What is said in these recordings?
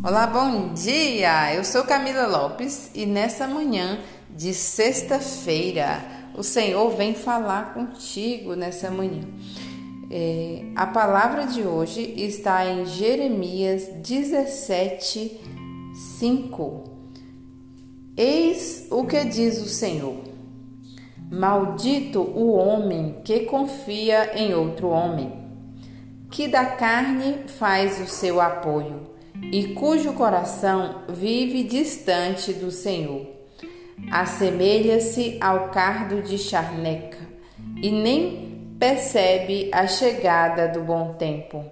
Olá, bom dia! Eu sou Camila Lopes e nessa manhã de sexta-feira o Senhor vem falar contigo nessa manhã. É, a palavra de hoje está em Jeremias 17, 5. Eis o que diz o Senhor: Maldito o homem que confia em outro homem, que da carne faz o seu apoio e cujo coração vive distante do Senhor. Assemelha-se ao cardo de charneca e nem percebe a chegada do bom tempo.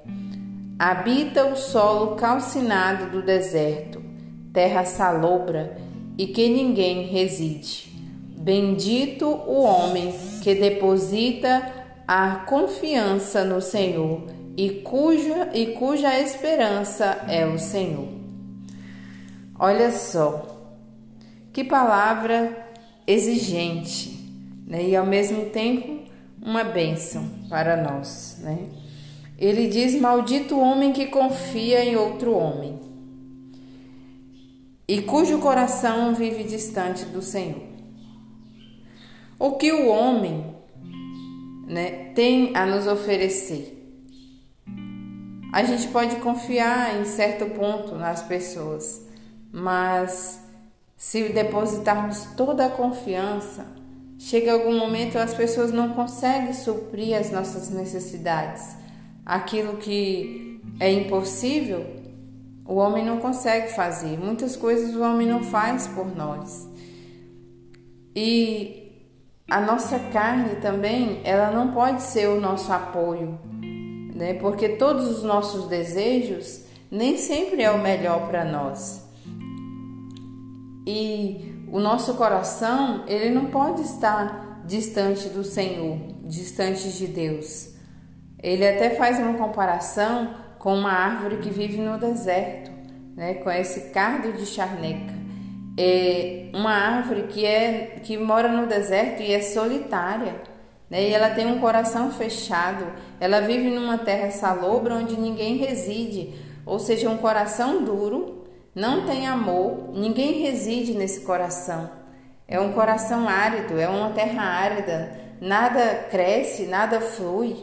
Habita o solo calcinado do deserto, terra salobra e que ninguém reside. Bendito o homem que deposita a confiança no Senhor e cuja, e cuja esperança é o Senhor. Olha só, que palavra exigente né? e ao mesmo tempo uma bênção para nós. Né? Ele diz: Maldito o homem que confia em outro homem e cujo coração vive distante do Senhor. O que o homem né, tem a nos oferecer? A gente pode confiar em certo ponto nas pessoas, mas se depositarmos toda a confiança, chega algum momento as pessoas não conseguem suprir as nossas necessidades. Aquilo que é impossível, o homem não consegue fazer. Muitas coisas o homem não faz por nós. E a nossa carne também, ela não pode ser o nosso apoio né? Porque todos os nossos desejos nem sempre é o melhor para nós. E o nosso coração, ele não pode estar distante do Senhor, distante de Deus. Ele até faz uma comparação com uma árvore que vive no deserto, né? Com esse cardo de charneca. É uma árvore que é que mora no deserto e é solitária né? E ela tem um coração fechado, ela vive numa terra salobra onde ninguém reside, ou seja, um coração duro, não tem amor, ninguém reside nesse coração. É um coração árido, é uma terra árida, nada cresce, nada flui.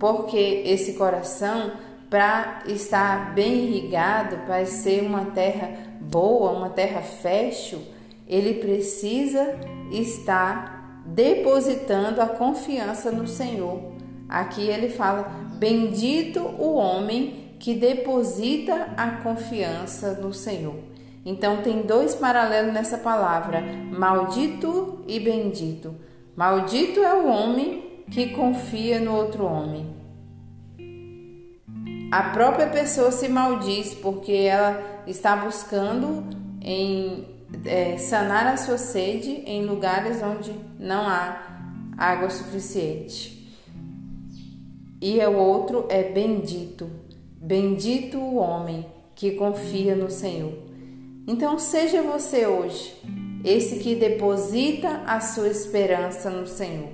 Porque esse coração, para estar bem irrigado, para ser uma terra boa, uma terra fértil, ele precisa estar depositando a confiança no Senhor. Aqui ele fala: Bendito o homem que deposita a confiança no Senhor. Então tem dois paralelos nessa palavra: maldito e bendito. Maldito é o homem que confia no outro homem. A própria pessoa se maldiz porque ela está buscando em é, sanar a sua sede em lugares onde não há água suficiente. E o outro é bendito, bendito o homem que confia no Senhor. Então seja você hoje esse que deposita a sua esperança no Senhor.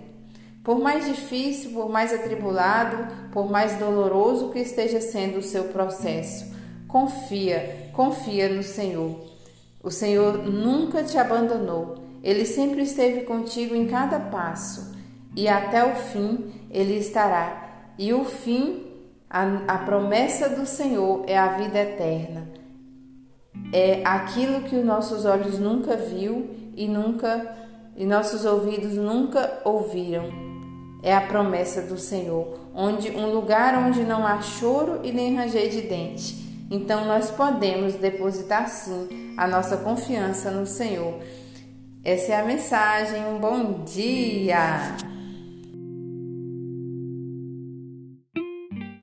Por mais difícil, por mais atribulado, por mais doloroso que esteja sendo o seu processo, confia, confia no Senhor o Senhor nunca te abandonou, ele sempre esteve contigo em cada passo e até o fim ele estará. E o fim, a, a promessa do Senhor é a vida eterna. É aquilo que os nossos olhos nunca viu e nunca e nossos ouvidos nunca ouviram. É a promessa do Senhor, onde um lugar onde não há choro e nem ranger de dente então nós podemos depositar sim a nossa confiança no Senhor. Essa é a mensagem. Um bom dia!